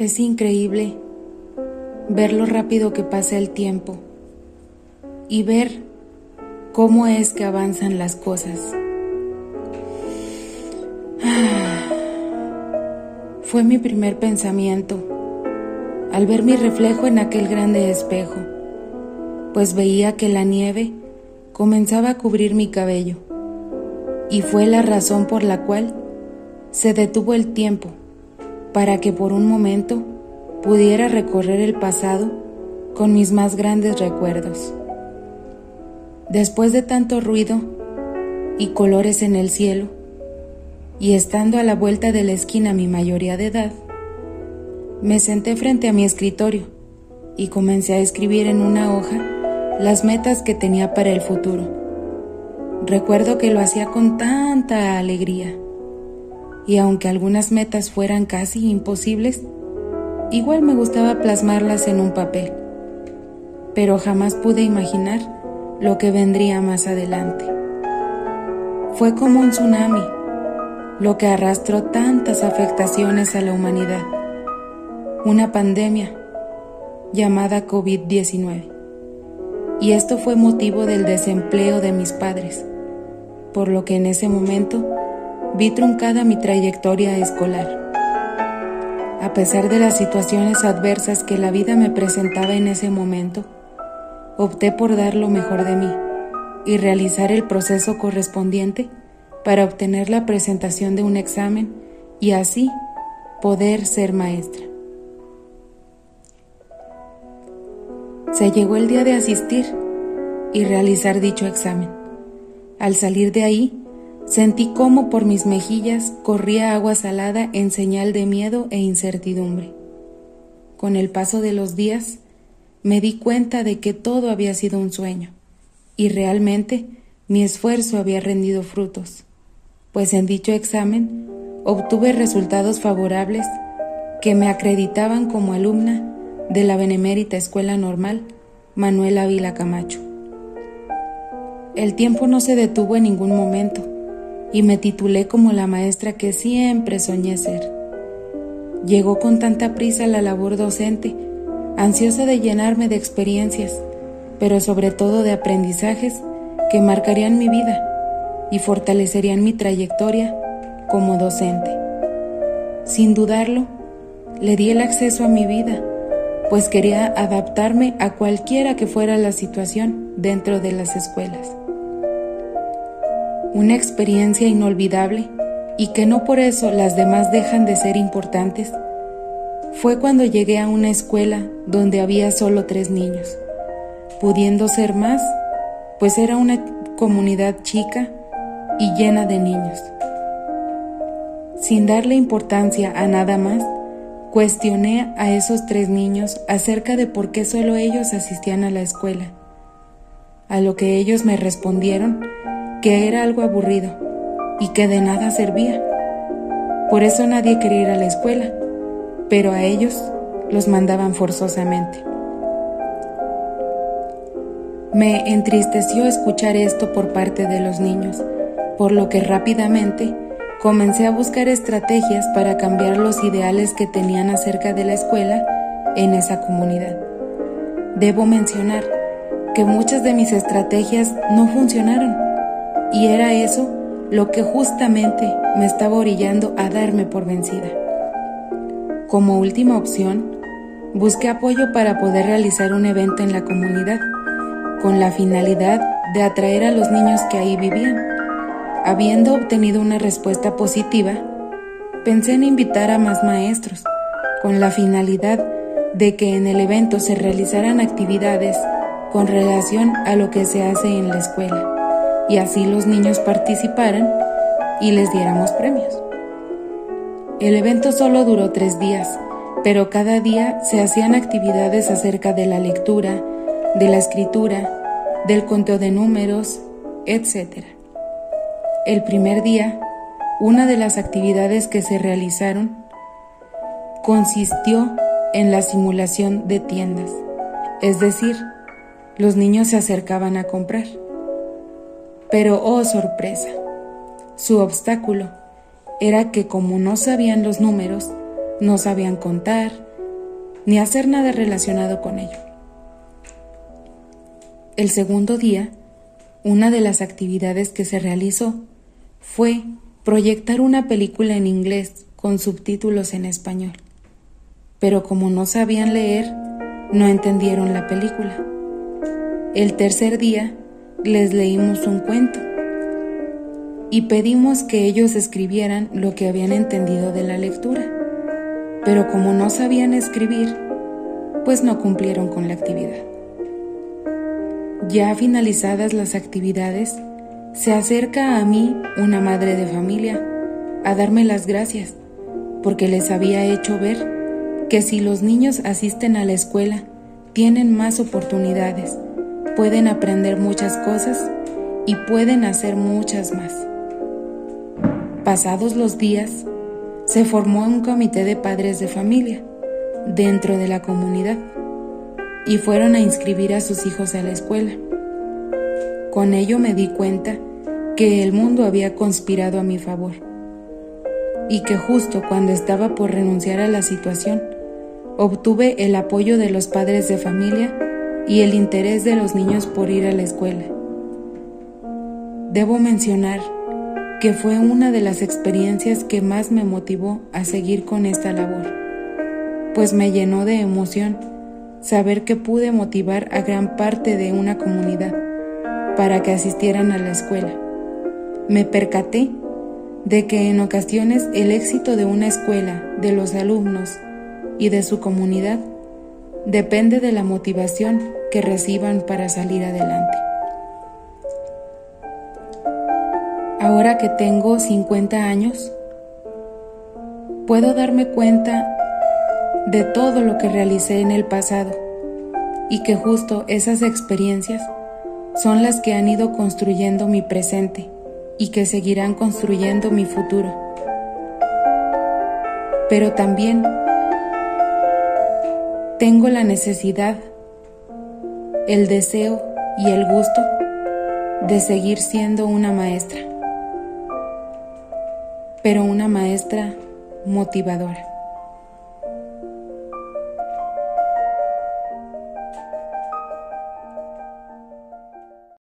Es increíble ver lo rápido que pasa el tiempo y ver cómo es que avanzan las cosas. Fue mi primer pensamiento al ver mi reflejo en aquel grande espejo, pues veía que la nieve comenzaba a cubrir mi cabello y fue la razón por la cual se detuvo el tiempo para que por un momento pudiera recorrer el pasado con mis más grandes recuerdos. Después de tanto ruido y colores en el cielo, y estando a la vuelta de la esquina mi mayoría de edad, me senté frente a mi escritorio y comencé a escribir en una hoja las metas que tenía para el futuro. Recuerdo que lo hacía con tanta alegría y aunque algunas metas fueran casi imposibles, igual me gustaba plasmarlas en un papel, pero jamás pude imaginar lo que vendría más adelante. Fue como un tsunami, lo que arrastró tantas afectaciones a la humanidad, una pandemia llamada COVID-19. Y esto fue motivo del desempleo de mis padres, por lo que en ese momento vi truncada mi trayectoria escolar. A pesar de las situaciones adversas que la vida me presentaba en ese momento, opté por dar lo mejor de mí y realizar el proceso correspondiente para obtener la presentación de un examen y así poder ser maestra. Se llegó el día de asistir y realizar dicho examen. Al salir de ahí, Sentí cómo por mis mejillas corría agua salada en señal de miedo e incertidumbre. Con el paso de los días, me di cuenta de que todo había sido un sueño, y realmente mi esfuerzo había rendido frutos, pues en dicho examen obtuve resultados favorables que me acreditaban como alumna de la Benemérita Escuela Normal Manuel Ávila Camacho. El tiempo no se detuvo en ningún momento y me titulé como la maestra que siempre soñé ser. Llegó con tanta prisa la labor docente, ansiosa de llenarme de experiencias, pero sobre todo de aprendizajes que marcarían mi vida y fortalecerían mi trayectoria como docente. Sin dudarlo, le di el acceso a mi vida, pues quería adaptarme a cualquiera que fuera la situación dentro de las escuelas una experiencia inolvidable y que no por eso las demás dejan de ser importantes, fue cuando llegué a una escuela donde había solo tres niños, pudiendo ser más, pues era una comunidad chica y llena de niños. Sin darle importancia a nada más, cuestioné a esos tres niños acerca de por qué solo ellos asistían a la escuela, a lo que ellos me respondieron que era algo aburrido y que de nada servía. Por eso nadie quería ir a la escuela, pero a ellos los mandaban forzosamente. Me entristeció escuchar esto por parte de los niños, por lo que rápidamente comencé a buscar estrategias para cambiar los ideales que tenían acerca de la escuela en esa comunidad. Debo mencionar que muchas de mis estrategias no funcionaron y era eso lo que justamente me estaba orillando a darme por vencida. Como última opción, busqué apoyo para poder realizar un evento en la comunidad, con la finalidad de atraer a los niños que ahí vivían. Habiendo obtenido una respuesta positiva, pensé en invitar a más maestros, con la finalidad de que en el evento se realizaran actividades con relación a lo que se hace en la escuela y así los niños participaran y les diéramos premios. El evento solo duró tres días, pero cada día se hacían actividades acerca de la lectura, de la escritura, del conteo de números, etc. El primer día, una de las actividades que se realizaron consistió en la simulación de tiendas, es decir, los niños se acercaban a comprar. Pero, oh sorpresa, su obstáculo era que como no sabían los números, no sabían contar, ni hacer nada relacionado con ello. El segundo día, una de las actividades que se realizó fue proyectar una película en inglés con subtítulos en español. Pero como no sabían leer, no entendieron la película. El tercer día les leímos un cuento y pedimos que ellos escribieran lo que habían entendido de la lectura. Pero como no sabían escribir, pues no cumplieron con la actividad. Ya finalizadas las actividades, se acerca a mí una madre de familia a darme las gracias porque les había hecho ver que si los niños asisten a la escuela, tienen más oportunidades, pueden aprender muchas cosas y pueden hacer muchas más. Pasados los días, se formó un comité de padres de familia dentro de la comunidad y fueron a inscribir a sus hijos a la escuela. Con ello me di cuenta que el mundo había conspirado a mi favor y que justo cuando estaba por renunciar a la situación, obtuve el apoyo de los padres de familia y el interés de los niños por ir a la escuela. Debo mencionar que fue una de las experiencias que más me motivó a seguir con esta labor, pues me llenó de emoción saber que pude motivar a gran parte de una comunidad para que asistieran a la escuela. Me percaté de que en ocasiones el éxito de una escuela, de los alumnos y de su comunidad depende de la motivación que reciban para salir adelante. Ahora que tengo 50 años, puedo darme cuenta de todo lo que realicé en el pasado y que justo esas experiencias son las que han ido construyendo mi presente y que seguirán construyendo mi futuro. Pero también tengo la necesidad, el deseo y el gusto de seguir siendo una maestra, pero una maestra motivadora.